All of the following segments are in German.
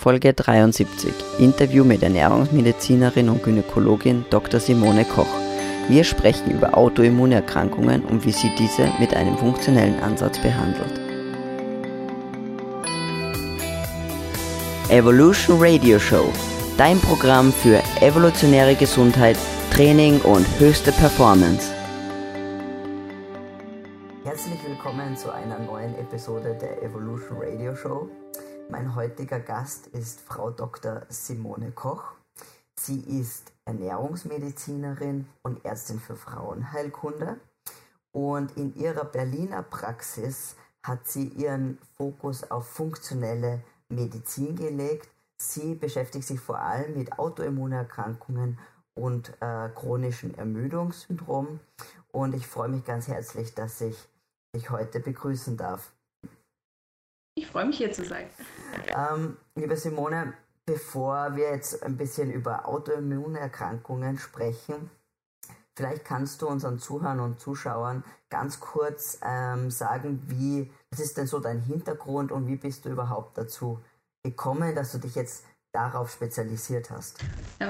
Folge 73. Interview mit Ernährungsmedizinerin und Gynäkologin Dr. Simone Koch. Wir sprechen über Autoimmunerkrankungen und wie sie diese mit einem funktionellen Ansatz behandelt. Evolution Radio Show. Dein Programm für evolutionäre Gesundheit, Training und höchste Performance. Herzlich willkommen zu einer neuen Episode der Evolution Radio Show. Mein heutiger Gast ist Frau Dr. Simone Koch. Sie ist Ernährungsmedizinerin und Ärztin für Frauenheilkunde. Und in ihrer Berliner Praxis hat sie ihren Fokus auf funktionelle Medizin gelegt. Sie beschäftigt sich vor allem mit Autoimmunerkrankungen und äh, chronischen Ermüdungssyndrom. Und ich freue mich ganz herzlich, dass ich dich heute begrüßen darf. Ich freue mich hier zu sein. Ähm, liebe Simone, bevor wir jetzt ein bisschen über Autoimmunerkrankungen sprechen, vielleicht kannst du unseren Zuhörern und Zuschauern ganz kurz ähm, sagen, wie, was ist denn so dein Hintergrund und wie bist du überhaupt dazu gekommen, dass du dich jetzt darauf spezialisiert hast?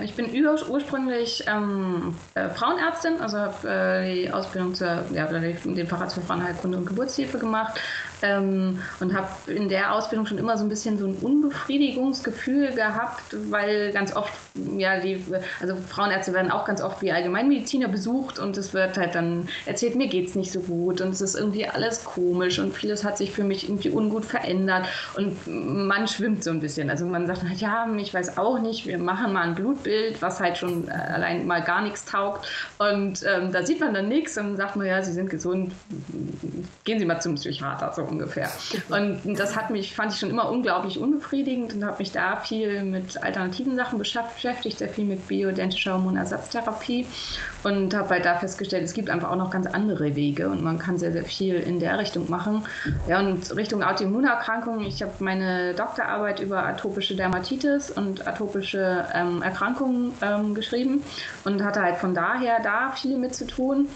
Ich bin ursprünglich ähm, äh, Frauenärztin, also habe äh, die Ausbildung zur, ja, den Facharzt für Frauenheilkunde und Geburtshilfe gemacht ähm, und habe in der Ausbildung schon immer so ein bisschen so ein Unbefriedigungsgefühl gehabt, weil ganz oft, ja, die, also Frauenärzte werden auch ganz oft wie Allgemeinmediziner besucht und es wird halt dann erzählt, mir geht es nicht so gut und es ist irgendwie alles komisch und vieles hat sich für mich irgendwie ungut verändert und man schwimmt so ein bisschen. Also man sagt halt, ja, ich weiß auch nicht, wir machen mal ein Blutbild, was halt schon äh, allein mal gar nichts taugt und ähm, da sieht man dann nichts und sagt man, ja, Sie sind gesund, gehen Sie mal zum Psychiater. So ungefähr. Und das hat mich, fand ich schon immer unglaublich unbefriedigend und habe mich da viel mit alternativen Sachen beschäftigt, sehr viel mit bioidentischer Hormonersatztherapie und habe halt da festgestellt, es gibt einfach auch noch ganz andere Wege und man kann sehr, sehr viel in der Richtung machen. Ja, und Richtung Autoimmunerkrankungen, ich habe meine Doktorarbeit über atopische Dermatitis und atopische ähm, Erkrankungen ähm, geschrieben und hatte halt von daher da viel mit zu tun.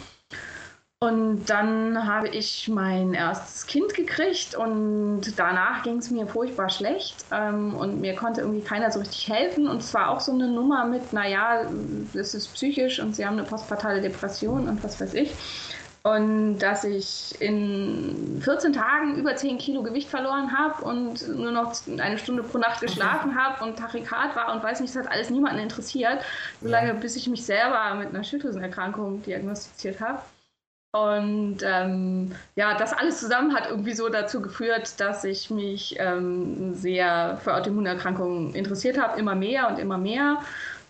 Und dann habe ich mein erstes Kind gekriegt und danach ging es mir furchtbar schlecht ähm, und mir konnte irgendwie keiner so richtig helfen. Und es war auch so eine Nummer mit, naja, das ist psychisch und sie haben eine postpartale Depression und was weiß ich. Und dass ich in 14 Tagen über 10 Kilo Gewicht verloren habe und nur noch eine Stunde pro Nacht geschlafen habe und Tachykard war und weiß nicht, das hat alles niemanden interessiert, solange bis ich mich selber mit einer Schilddrüsenerkrankung diagnostiziert habe. Und ähm, ja, das alles zusammen hat irgendwie so dazu geführt, dass ich mich ähm, sehr für Autoimmunerkrankungen interessiert habe, immer mehr und immer mehr.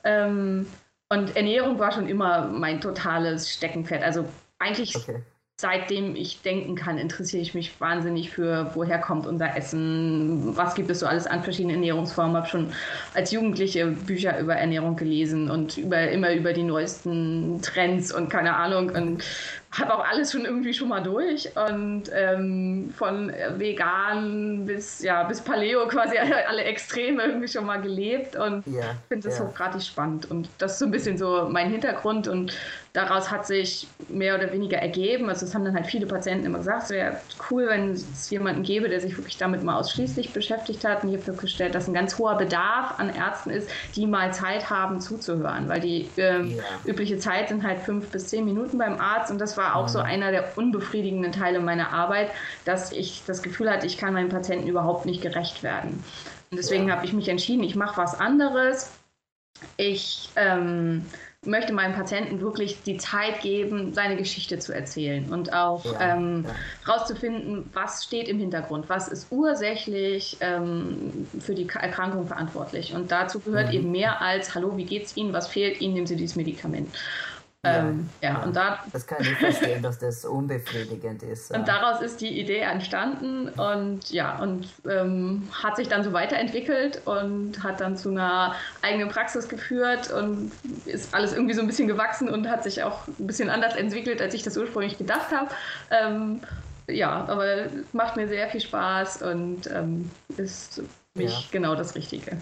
Ähm, und Ernährung war schon immer mein totales Steckenpferd. Also eigentlich okay seitdem ich denken kann, interessiere ich mich wahnsinnig für, woher kommt unser Essen, was gibt es so alles an verschiedenen Ernährungsformen. Habe schon als Jugendliche Bücher über Ernährung gelesen und über, immer über die neuesten Trends und keine Ahnung und habe auch alles schon irgendwie schon mal durch und ähm, von vegan bis ja bis Paleo quasi alle Extreme irgendwie schon mal gelebt und yeah, finde das yeah. hochgradig spannend und das ist so ein bisschen so mein Hintergrund und daraus hat sich mehr oder weniger ergeben. Also es haben dann halt viele Patienten immer gesagt, es wäre cool, wenn es jemanden gäbe, der sich wirklich damit mal ausschließlich beschäftigt hat. Und ich habe festgestellt, dass ein ganz hoher Bedarf an Ärzten ist, die mal Zeit haben zuzuhören, weil die äh, ja. übliche Zeit sind halt fünf bis zehn Minuten beim Arzt und das war auch mhm. so einer der unbefriedigenden Teile meiner Arbeit, dass ich das Gefühl hatte, ich kann meinen Patienten überhaupt nicht gerecht werden. Und deswegen ja. habe ich mich entschieden, ich mache was anderes. Ich ähm, möchte meinem Patienten wirklich die Zeit geben, seine Geschichte zu erzählen und auch ja, ähm, ja. rauszufinden, was steht im Hintergrund, was ist ursächlich ähm, für die Erkrankung verantwortlich. Und dazu gehört mhm. eben mehr als, hallo, wie geht's Ihnen, was fehlt Ihnen, nehmen Sie dieses Medikament. Ähm, ja, ja, und da, das kann ich verstehen, dass das unbefriedigend ist. Und daraus ist die Idee entstanden und ja, und ähm, hat sich dann so weiterentwickelt und hat dann zu einer eigenen Praxis geführt und ist alles irgendwie so ein bisschen gewachsen und hat sich auch ein bisschen anders entwickelt, als ich das ursprünglich gedacht habe. Ähm, ja, aber macht mir sehr viel Spaß und ähm, ist für mich ja. genau das Richtige.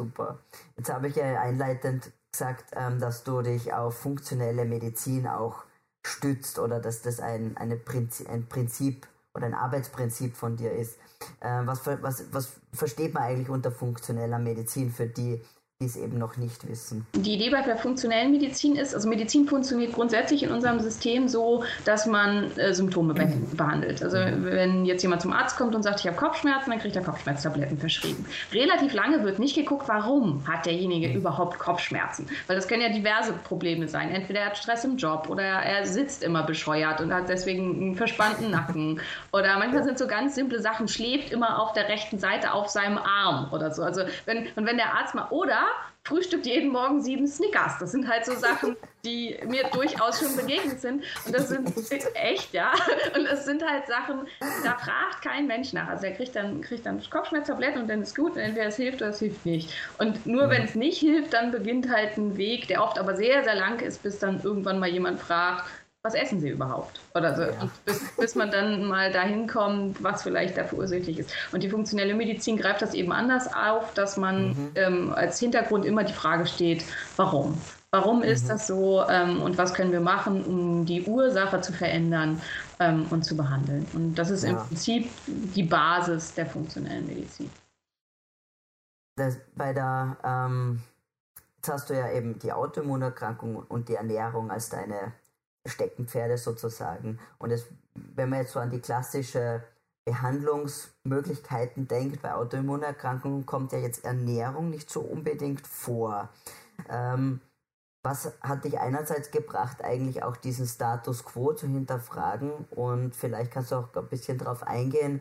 Super. Jetzt habe ich ja einleitend gesagt, ähm, dass du dich auf funktionelle Medizin auch stützt oder dass das ein, eine Prinzip, ein Prinzip oder ein Arbeitsprinzip von dir ist. Äh, was, was, was versteht man eigentlich unter funktioneller Medizin für die, die es eben noch nicht wissen. Die Idee bei der funktionellen Medizin ist, also Medizin funktioniert grundsätzlich in unserem System so, dass man äh, Symptome mhm. behandelt. Also wenn jetzt jemand zum Arzt kommt und sagt, ich habe Kopfschmerzen, dann kriegt er Kopfschmerztabletten verschrieben. Relativ lange wird nicht geguckt, warum hat derjenige mhm. überhaupt Kopfschmerzen. Weil das können ja diverse Probleme sein. Entweder er hat Stress im Job oder er sitzt immer bescheuert und hat deswegen einen verspannten Nacken. Oder manchmal sind so ganz simple Sachen, schläft immer auf der rechten Seite auf seinem Arm oder so. Also wenn, und wenn der Arzt mal, oder frühstückt jeden Morgen sieben Snickers. Das sind halt so Sachen, die mir durchaus schon begegnet sind. Und das sind echt, ja. Und es sind halt Sachen, da fragt kein Mensch nach. Also er kriegt dann, kriegt dann Kopfschmerztabletten und dann ist gut. Und entweder es hilft oder es hilft nicht. Und nur wenn es nicht hilft, dann beginnt halt ein Weg, der oft aber sehr, sehr lang ist, bis dann irgendwann mal jemand fragt, was essen sie überhaupt? Oder so. Ja. Bis, bis, man dann mal dahin kommt, was vielleicht dafür ursächlich ist. Und die funktionelle Medizin greift das eben anders auf, dass man mhm. ähm, als Hintergrund immer die Frage steht, warum? Warum ist mhm. das so ähm, und was können wir machen, um die Ursache zu verändern ähm, und zu behandeln? Und das ist ja. im Prinzip die Basis der funktionellen Medizin. Das, bei der, ähm, jetzt hast du ja eben die Autoimmunerkrankung und die Ernährung als deine Steckenpferde sozusagen. Und es, wenn man jetzt so an die klassische Behandlungsmöglichkeiten denkt, bei Autoimmunerkrankungen kommt ja jetzt Ernährung nicht so unbedingt vor. Ähm, was hat dich einerseits gebracht, eigentlich auch diesen Status quo zu hinterfragen? Und vielleicht kannst du auch ein bisschen darauf eingehen,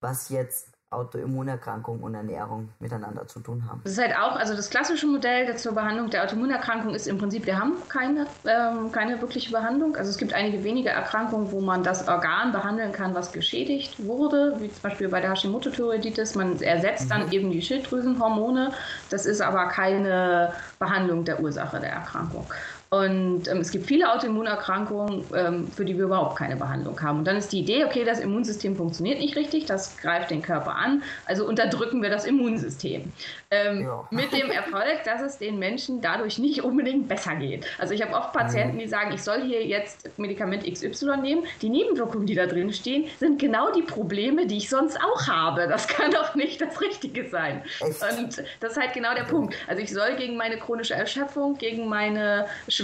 was jetzt Autoimmunerkrankung und Ernährung miteinander zu tun haben. Das ist halt auch, also das klassische Modell zur Behandlung der Autoimmunerkrankung ist im Prinzip, wir haben keine, ähm, keine wirkliche Behandlung. Also es gibt einige wenige Erkrankungen, wo man das Organ behandeln kann, was geschädigt wurde, wie zum Beispiel bei der Hashimoto-Thyreoiditis. Man ersetzt dann mhm. eben die Schilddrüsenhormone. Das ist aber keine Behandlung der Ursache der Erkrankung. Und ähm, es gibt viele Autoimmunerkrankungen, ähm, für die wir überhaupt keine Behandlung haben. Und dann ist die Idee, okay, das Immunsystem funktioniert nicht richtig, das greift den Körper an, also unterdrücken wir das Immunsystem. Ähm, ja. Mit dem Erfolg, dass es den Menschen dadurch nicht unbedingt besser geht. Also ich habe oft Patienten, die sagen, ich soll hier jetzt Medikament XY nehmen. Die Nebenwirkungen, die da drin stehen, sind genau die Probleme, die ich sonst auch habe. Das kann doch nicht das Richtige sein. Und das ist halt genau der Punkt. Also ich soll gegen meine chronische Erschöpfung, gegen meine Schwäche,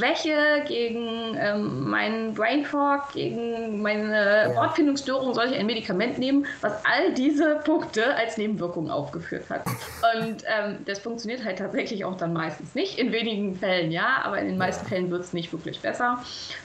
gegen ähm, meinen Brain Fog, gegen meine ja. Wortfindungsstörung soll ich ein Medikament nehmen, was all diese Punkte als Nebenwirkungen aufgeführt hat. Und ähm, das funktioniert halt tatsächlich auch dann meistens nicht. In wenigen Fällen ja, aber in den meisten ja. Fällen wird es nicht wirklich besser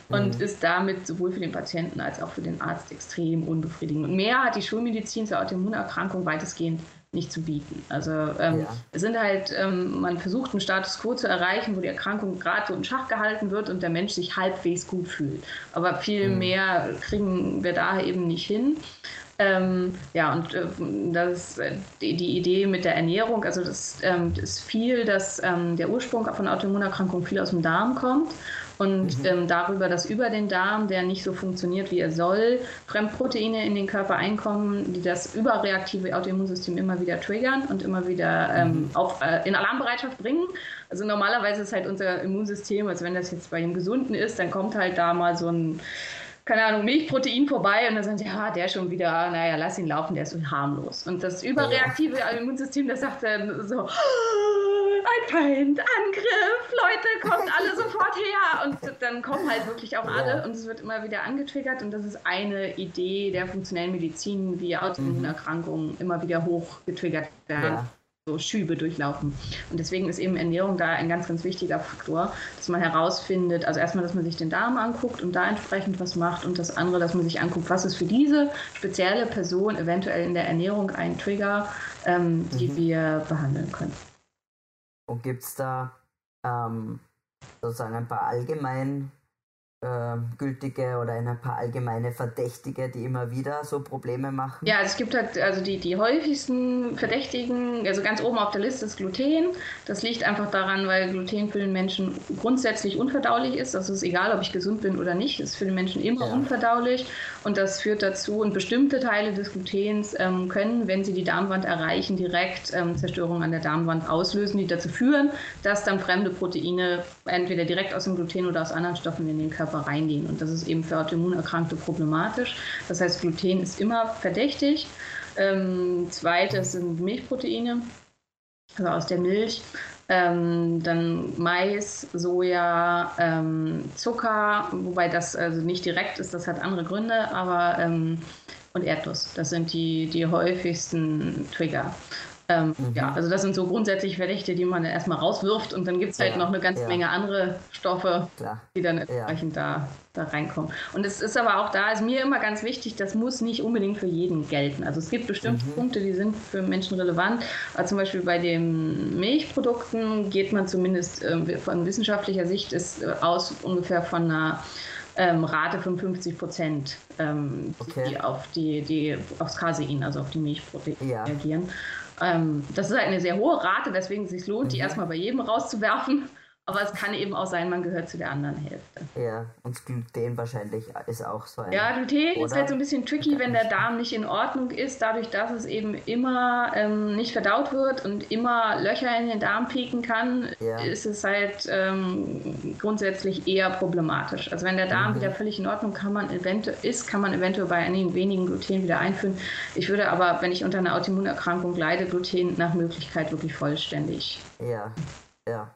und mhm. ist damit sowohl für den Patienten als auch für den Arzt extrem unbefriedigend. Und mehr hat die Schulmedizin zur Autoimmunerkrankung weitestgehend nicht zu bieten. Also ähm, ja. es sind halt, ähm, man versucht einen Status quo zu erreichen, wo die Erkrankung gerade so in Schach gehalten wird und der Mensch sich halbwegs gut fühlt. Aber viel mhm. mehr kriegen wir da eben nicht hin. Ähm, ja, und äh, das ist äh, die, die, Idee mit der Ernährung, also das ähm, ist viel, dass ähm, der Ursprung von Autoimmunerkrankungen viel aus dem Darm kommt und mhm. ähm, darüber, dass über den Darm, der nicht so funktioniert, wie er soll, Fremdproteine in den Körper einkommen, die das überreaktive Autoimmunsystem immer wieder triggern und immer wieder ähm, mhm. auf, äh, in Alarmbereitschaft bringen. Also normalerweise ist halt unser Immunsystem, also wenn das jetzt bei dem Gesunden ist, dann kommt halt da mal so ein keine Ahnung, Milchprotein vorbei und dann sagen sie, ja, der schon wieder, naja, lass ihn laufen, der ist so harmlos. Und das überreaktive ja. Immunsystem, das sagt dann so, ein Feind, Angriff, Leute, kommt alle sofort her. Und dann kommen halt wirklich auch alle und es wird immer wieder angetriggert. Und das ist eine Idee der funktionellen Medizin, wie Autoimmunerkrankungen mhm. immer wieder hoch getriggert werden. Ja. So Schübe durchlaufen. Und deswegen ist eben Ernährung da ein ganz, ganz wichtiger Faktor, dass man herausfindet, also erstmal, dass man sich den Darm anguckt und da entsprechend was macht und das andere, dass man sich anguckt, was ist für diese spezielle Person eventuell in der Ernährung ein Trigger, ähm, die mhm. wir behandeln können. Und gibt es da ähm, sozusagen ein paar allgemein äh, gültige oder ein paar allgemeine Verdächtige, die immer wieder so Probleme machen? Ja, es gibt halt also die, die häufigsten Verdächtigen, also ganz oben auf der Liste ist Gluten. Das liegt einfach daran, weil Gluten für den Menschen grundsätzlich unverdaulich ist. Also es ist egal, ob ich gesund bin oder nicht, ist für den Menschen immer ja. unverdaulich. Und das führt dazu, und bestimmte Teile des Glutens ähm, können, wenn sie die Darmwand erreichen, direkt ähm, Zerstörung an der Darmwand auslösen, die dazu führen, dass dann fremde Proteine entweder direkt aus dem Gluten oder aus anderen Stoffen in den Körper Körper reingehen. Und das ist eben für Autoimmunerkrankte problematisch. Das heißt, Gluten ist immer verdächtig. Ähm, zweites sind Milchproteine, also aus der Milch. Ähm, dann Mais, Soja, ähm, Zucker, wobei das also nicht direkt ist, das hat andere Gründe, aber ähm, und Erdnuss, das sind die, die häufigsten Trigger. Ähm, mhm. Ja, also das sind so grundsätzlich Verdächte, die man erstmal rauswirft und dann gibt es halt ja, noch eine ganze ja. Menge andere Stoffe, Klar. die dann entsprechend ja. da, da reinkommen. Und es ist aber auch da, ist mir immer ganz wichtig, das muss nicht unbedingt für jeden gelten. Also es gibt bestimmte mhm. Punkte, die sind für Menschen relevant. Aber zum Beispiel bei den Milchprodukten geht man zumindest äh, von wissenschaftlicher Sicht ist, äh, aus ungefähr von einer ähm, Rate von 50 Prozent, ähm, okay. die auf die, die aufs Casein, also auf die Milchproteine ja. reagieren. Ähm, das ist halt eine sehr hohe Rate, weswegen es sich lohnt, mhm. die erstmal bei jedem rauszuwerfen. Aber es kann eben auch sein, man gehört zu der anderen Hälfte. Ja, und Gluten wahrscheinlich ist auch so ein. Ja, Gluten oder? ist halt so ein bisschen tricky, wenn der Darm nicht in Ordnung ist, dadurch, dass es eben immer ähm, nicht verdaut wird und immer Löcher in den Darm pieken kann, ja. ist es halt ähm, grundsätzlich eher problematisch. Also wenn der Darm mhm. wieder völlig in Ordnung kann man ist, kann man eventuell bei einigen wenigen Gluten wieder einführen. Ich würde aber, wenn ich unter einer Autoimmunerkrankung leide, Gluten nach Möglichkeit wirklich vollständig. Ja, ja.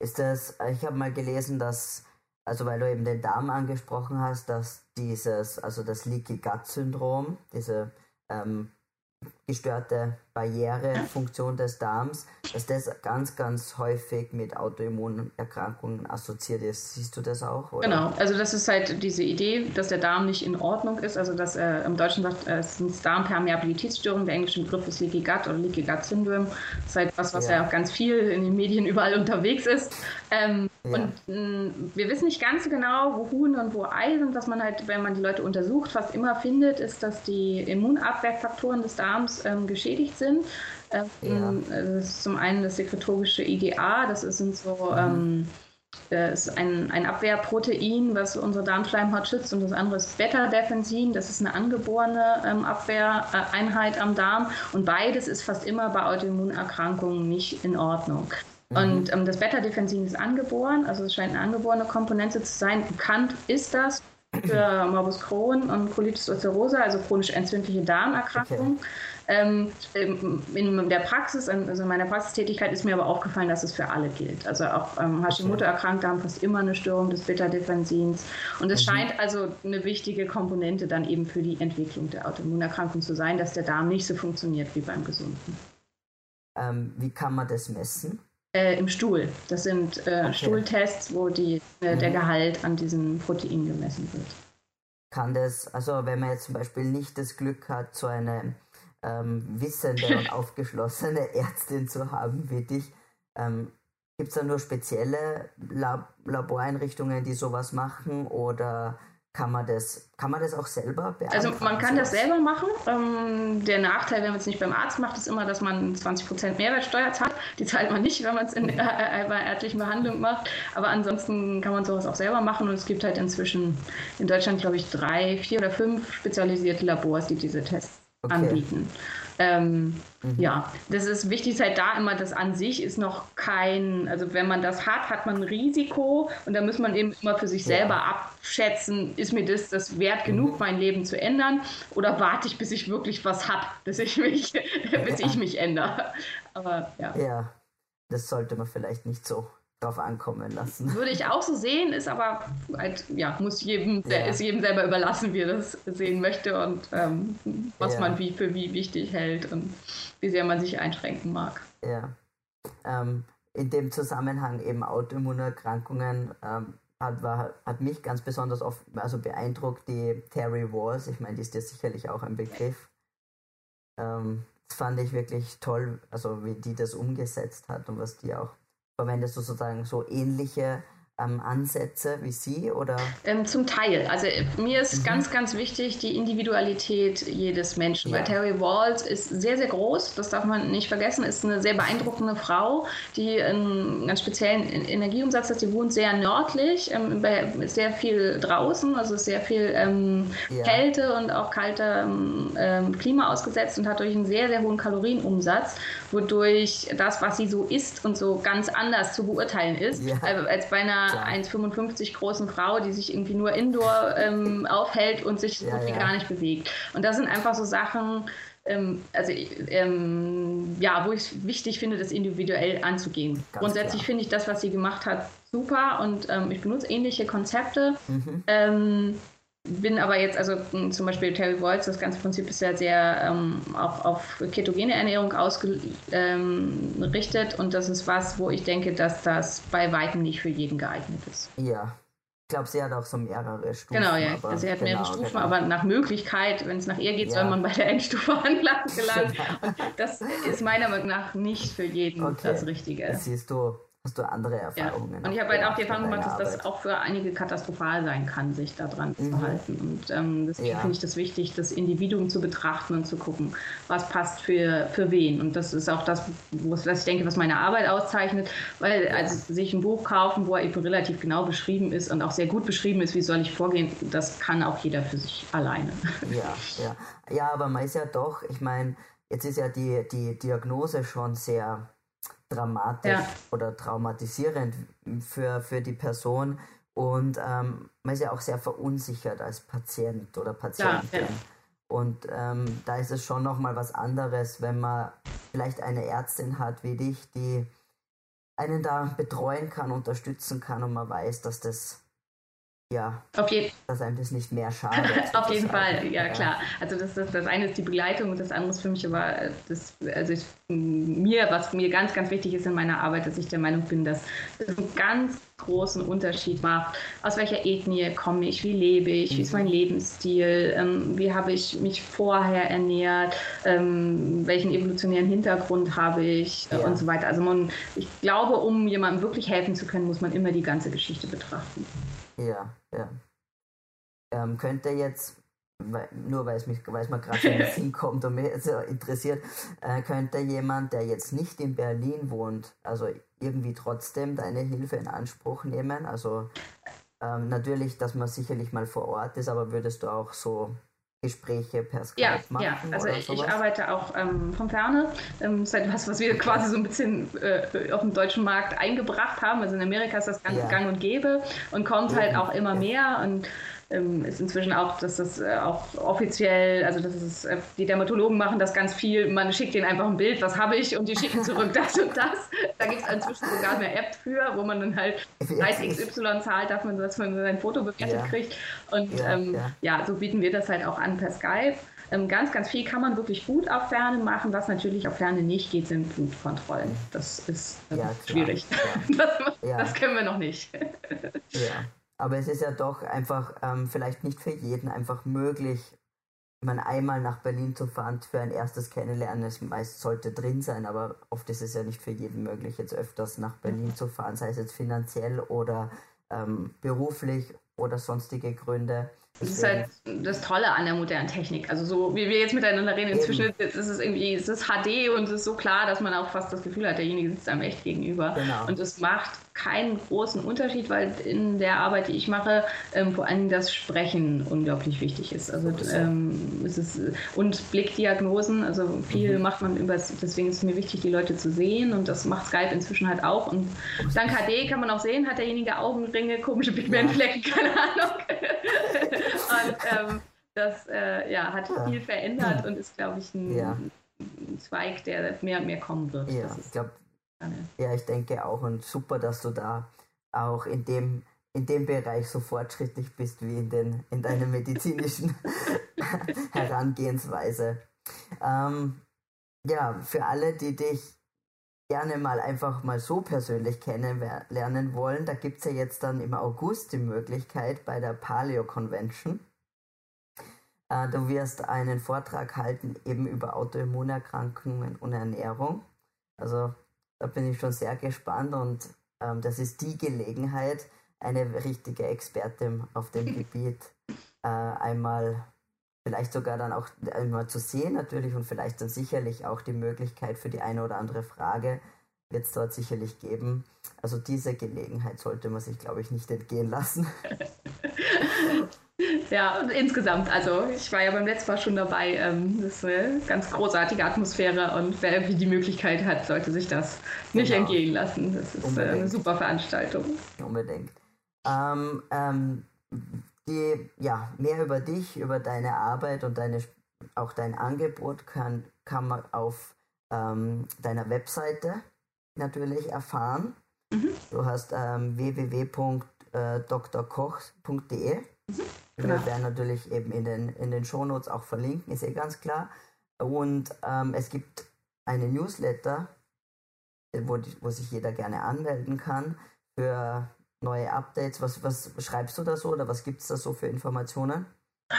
Ist das, ich habe mal gelesen, dass, also weil du eben den Darm angesprochen hast, dass dieses, also das Leaky Gut Syndrom, diese ähm, gestörte Barrierefunktion des Darms, dass das ganz, ganz häufig mit Autoimmunerkrankungen assoziiert ist. Siehst du das auch? Oder? Genau, also das ist halt diese Idee, dass der Darm nicht in Ordnung ist, also dass äh, im Deutschen sagt, äh, es sind Darmpermeabilitätsstörungen, der englische Begriff ist Leaky Gut oder Leaky Gut Syndrome. Das ist halt was, was ja, ja auch ganz viel in den Medien überall unterwegs ist. Ähm, ja. Und mh, wir wissen nicht ganz genau, wo Huhn und wo Ei sind. Was man halt, wenn man die Leute untersucht, fast immer findet, ist, dass die Immunabwehrfaktoren des Darms ähm, geschädigt sind. Ähm, ja. Das ist zum einen das sekretorische IgA, das sind so. Mhm. Ähm, ist ein, ein Abwehrprotein, was unsere Darmschleimhaut schützt, und das andere ist Beta-Defensin, das ist eine angeborene ähm, Abwehreinheit am Darm. Und beides ist fast immer bei Autoimmunerkrankungen nicht in Ordnung. Mhm. Und ähm, das Beta-Defensin ist angeboren, also es scheint eine angeborene Komponente zu sein. Bekannt ist das für Morbus Crohn und Colitis ulcerosa, also chronisch entzündliche Darmerkrankungen. Okay. Ähm, in der Praxis, also in meiner Praxistätigkeit, ist mir aber aufgefallen, dass es für alle gilt. Also auch ähm, Hashimoto-Erkrankte haben fast immer eine Störung des Beta-Defensins. Und es mhm. scheint also eine wichtige Komponente dann eben für die Entwicklung der Autoimmunerkrankung zu sein, dass der Darm nicht so funktioniert wie beim Gesunden. Ähm, wie kann man das messen? Äh, Im Stuhl. Das sind äh, okay. Stuhltests, wo die, äh, mhm. der Gehalt an diesen Proteinen gemessen wird. Kann das, also wenn man jetzt zum Beispiel nicht das Glück hat, so eine ähm, wissende und aufgeschlossene Ärztin zu haben wie dich. Ähm, Gibt es da nur spezielle Lab Laboreinrichtungen, die sowas machen oder kann man das, kann man das auch selber beantworten? Also man kann das selber machen. Ähm, der Nachteil, wenn man es nicht beim Arzt macht, ist immer, dass man 20% Mehrwertsteuer zahlt. Die zahlt man nicht, wenn man es in äh, äh, bei ärztlichen Behandlung macht. Aber ansonsten kann man sowas auch selber machen und es gibt halt inzwischen in Deutschland, glaube ich, drei, vier oder fünf spezialisierte Labors, die diese Tests okay. anbieten. Ähm, mhm. Ja, das ist wichtig, ist halt da immer, das an sich ist noch kein, also wenn man das hat, hat man ein Risiko und da muss man eben immer für sich selber ja. abschätzen, ist mir das das wert genug, mhm. mein Leben zu ändern oder warte ich, bis ich wirklich was habe, bis ich mich, bis ja. ich mich ändere. Aber ja. Ja, das sollte man vielleicht nicht so drauf ankommen lassen. Würde ich auch so sehen, ist aber halt, ja, muss jedem, ja. ist jedem selber überlassen, wie er das sehen möchte und ähm, was ja. man wie für wie wichtig hält und wie sehr man sich einschränken mag. Ja. Ähm, in dem Zusammenhang eben Autoimmunerkrankungen ähm, hat, war, hat mich ganz besonders oft also beeindruckt die Terry Walls. Ich meine, die ist ja sicherlich auch ein Begriff. Ähm, das fand ich wirklich toll, also wie die das umgesetzt hat und was die auch verwendest du sozusagen so ähnliche ähm, Ansätze wie Sie oder? Ähm, zum Teil. Also äh, mir ist mhm. ganz, ganz wichtig die Individualität jedes Menschen. Ja. Weil Terry Walls ist sehr, sehr groß, das darf man nicht vergessen, ist eine sehr beeindruckende Frau, die einen ganz speziellen Energieumsatz hat. Die wohnt sehr nördlich, ähm, sehr viel draußen, also sehr viel ähm, ja. Kälte und auch kaltem ähm, Klima ausgesetzt und hat durch einen sehr, sehr hohen Kalorienumsatz, wodurch das, was sie so isst und so ganz anders zu beurteilen ist, ja. äh, als bei einer 1,55 großen Frau, die sich irgendwie nur indoor ähm, aufhält und sich so viel ja. gar nicht bewegt. Und das sind einfach so Sachen, ähm, also ähm, ja, wo ich es wichtig finde, das individuell anzugehen. Ganz Grundsätzlich finde ich das, was sie gemacht hat, super und ähm, ich benutze ähnliche Konzepte. Mhm. Bin aber jetzt, also zum Beispiel Terry Wolz, das ganze Prinzip ist ja sehr ähm, auch auf ketogene Ernährung ausgerichtet ähm, und das ist was, wo ich denke, dass das bei weitem nicht für jeden geeignet ist. Ja, ich glaube, sie hat auch so mehrere Stufen. Genau, ja. Aber, sie hat mehrere genau, Stufen, genau. aber nach Möglichkeit, wenn es nach ihr geht, ja. soll man bei der Endstufe angelangt gelangen. Und das ist meiner Meinung nach nicht für jeden okay. das Richtige. siehst du, hast du andere Erfahrungen. Ja. Und ich habe halt auch die Erfahrung gemacht, dass Arbeit. das auch für einige katastrophal sein kann, sich da dran mhm. zu halten. Und ähm, deswegen ja. finde ich das wichtig, das Individuum zu betrachten und zu gucken, was passt für, für wen. Und das ist auch das, was ich denke, was meine Arbeit auszeichnet, weil ja. also sich ein Buch kaufen, wo eben relativ genau beschrieben ist und auch sehr gut beschrieben ist, wie soll ich vorgehen, das kann auch jeder für sich alleine. Ja, ja. Ja, aber man ist ja doch, ich meine, jetzt ist ja die, die Diagnose schon sehr dramatisch ja. oder traumatisierend für, für die Person. Und ähm, man ist ja auch sehr verunsichert als Patient oder Patientin. Ja, ja. Und ähm, da ist es schon nochmal was anderes, wenn man vielleicht eine Ärztin hat wie dich, die einen da betreuen kann, unterstützen kann und man weiß, dass das ja, auf jeden dass einem das nicht mehr schadet. auf jeden Fall, ja, ja, klar. Also das, das, das eine ist die Begleitung und das andere ist für mich aber das, also ich, mir, was mir ganz, ganz wichtig ist in meiner Arbeit, dass ich der Meinung bin, dass es einen ganz großen Unterschied macht, aus welcher Ethnie komme ich, wie lebe ich, mhm. wie ist mein mhm. Lebensstil, ähm, wie habe ich mich vorher ernährt, ähm, welchen evolutionären Hintergrund habe ich äh, ja. und so weiter. Also man, ich glaube, um jemandem wirklich helfen zu können, muss man immer die ganze Geschichte betrachten. Ja, ja. Ähm, könnte jetzt, nur weil es, mich, weil es mir gerade in den Sinn kommt und mich so interessiert, äh, könnte jemand, der jetzt nicht in Berlin wohnt, also irgendwie trotzdem deine Hilfe in Anspruch nehmen? Also ähm, natürlich, dass man sicherlich mal vor Ort ist, aber würdest du auch so Gespräche per Skype ja, machen? Ja, also ich, ich, arbeite auch ähm, von Ferne. Ähm, das ist etwas, was wir quasi so ein bisschen äh, auf dem deutschen Markt eingebracht haben. Also in Amerika ist das ganz ja. gang und gäbe und kommt halt auch immer mehr. Und ähm, ist inzwischen auch, dass das äh, auch offiziell, also das ist, äh, die Dermatologen machen das ganz viel, man schickt ihnen einfach ein Bild, was habe ich und die schicken zurück das und das. Da gibt es inzwischen sogar eine App für, wo man dann halt Preis XY zahlt, darf man, dass man sein Foto bewertet ja. kriegt. Und ja, ähm, ja. ja, so bieten wir das halt auch an per Skype. Ähm, ganz, ganz viel kann man wirklich gut auf Ferne machen. Was natürlich auf Ferne nicht geht, sind Blutkontrollen. Das ist, das ja, schwierig. Das, das, können wir noch nicht. Ja. Aber es ist ja doch einfach ähm, vielleicht nicht für jeden einfach möglich, man einmal nach Berlin zu fahren für ein erstes Kennenlernen. Es meist sollte drin sein, aber oft ist es ja nicht für jeden möglich, jetzt öfters nach Berlin zu fahren, sei es jetzt finanziell oder ähm, beruflich oder sonstige Gründe. Das ist halt das Tolle an der modernen Technik. Also so wie wir jetzt miteinander reden, inzwischen ist es irgendwie, es ist HD und es ist so klar, dass man auch fast das Gefühl hat, derjenige sitzt einem echt gegenüber. Genau. Und es macht keinen großen Unterschied, weil in der Arbeit, die ich mache, ähm, vor allem das Sprechen unglaublich wichtig ist. Also ähm, es ist und Blickdiagnosen, also viel mhm. macht man über, deswegen ist es mir wichtig, die Leute zu sehen und das macht Skype inzwischen halt auch. Und dank HD kann man auch sehen, hat derjenige Augenringe, komische Pigmentflecken, ja. keine Ahnung. und ähm, das äh, ja, hat viel verändert und ist, glaube ich, ein, ja. ein, Zweig, der mehr und mehr kommen wird. Ja, ich glaube, ja, ich denke auch und super, dass du da auch in dem, in dem Bereich so fortschrittlich bist wie in, den, in deiner medizinischen Herangehensweise. Ähm, ja, für alle, die dich gerne mal einfach mal so persönlich kennenlernen wollen, da gibt es ja jetzt dann im August die Möglichkeit bei der Paleo Convention. Äh, du wirst einen Vortrag halten eben über Autoimmunerkrankungen und Ernährung. Also da bin ich schon sehr gespannt und ähm, das ist die Gelegenheit, eine richtige Expertin auf dem Gebiet äh, einmal vielleicht sogar dann auch einmal zu sehen natürlich und vielleicht dann sicherlich auch die Möglichkeit für die eine oder andere Frage wird es dort sicherlich geben. Also diese Gelegenheit sollte man sich, glaube ich, nicht entgehen lassen. Ja, und insgesamt, also ich war ja beim letzten Mal schon dabei. Ähm, das ist eine ganz großartige Atmosphäre und wer irgendwie die Möglichkeit hat, sollte sich das nicht genau. entgehen lassen. Das ist äh, eine super Veranstaltung. Unbedingt. Ähm, ähm, die, ja, mehr über dich, über deine Arbeit und deine, auch dein Angebot kann, kann man auf ähm, deiner Webseite natürlich erfahren. Mhm. Du hast ähm, www.drkoch.de. Mhm. Genau. Wir werden natürlich eben in den, in den Shownotes auch verlinken, ist eh ganz klar. Und ähm, es gibt eine Newsletter, wo, wo sich jeder gerne anmelden kann für neue Updates. Was, was schreibst du da so oder was gibt es da so für Informationen?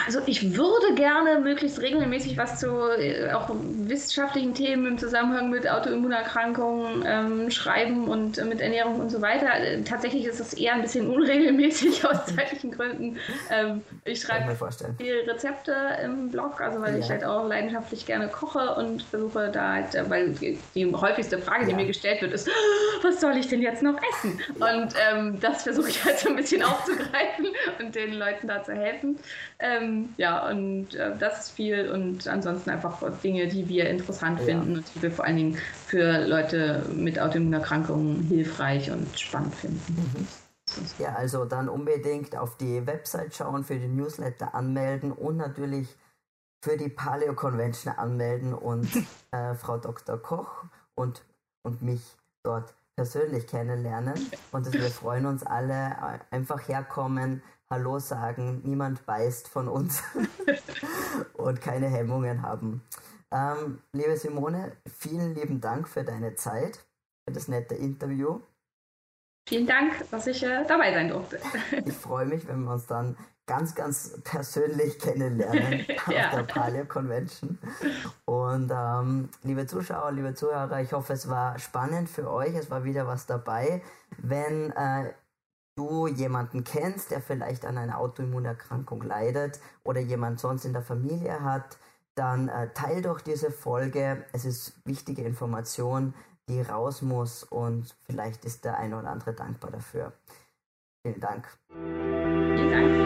Also ich würde gerne möglichst regelmäßig was zu äh, auch wissenschaftlichen Themen im Zusammenhang mit Autoimmunerkrankungen ähm, schreiben und äh, mit Ernährung und so weiter. Äh, tatsächlich ist das eher ein bisschen unregelmäßig aus zeitlichen Gründen. Ähm, ich schreibe viele Rezepte im Blog, also weil ja. ich halt auch leidenschaftlich gerne koche und versuche da halt, weil die häufigste Frage, die ja. mir gestellt wird, ist, was soll ich denn jetzt noch essen? Und ähm, das versuche ich halt so ein bisschen aufzugreifen und den Leuten da zu helfen. Ähm, ähm, ja, und äh, das ist viel und ansonsten einfach Dinge, die wir interessant ja. finden und die wir vor allen Dingen für Leute mit Autoimmunerkrankungen hilfreich und spannend finden. Mhm. Ja, also dann unbedingt auf die Website schauen, für die Newsletter anmelden und natürlich für die Paleo Convention anmelden und äh, Frau Dr. Koch und, und mich dort persönlich kennenlernen. Und wir freuen uns alle, äh, einfach herkommen, Hallo sagen, niemand beißt von uns und keine Hemmungen haben. Ähm, liebe Simone, vielen lieben Dank für deine Zeit, für das nette Interview. Vielen Dank, dass ich äh, dabei sein durfte. ich freue mich, wenn wir uns dann ganz, ganz persönlich kennenlernen ja. auf der Paleo Convention. Und ähm, liebe Zuschauer, liebe Zuhörer, ich hoffe, es war spannend für euch. Es war wieder was dabei. Wenn äh, du jemanden kennst, der vielleicht an einer Autoimmunerkrankung leidet oder jemand sonst in der Familie hat, dann äh, teil doch diese Folge. Es ist wichtige Information, die raus muss und vielleicht ist der eine oder andere dankbar dafür. Vielen Dank. Vielen Dank.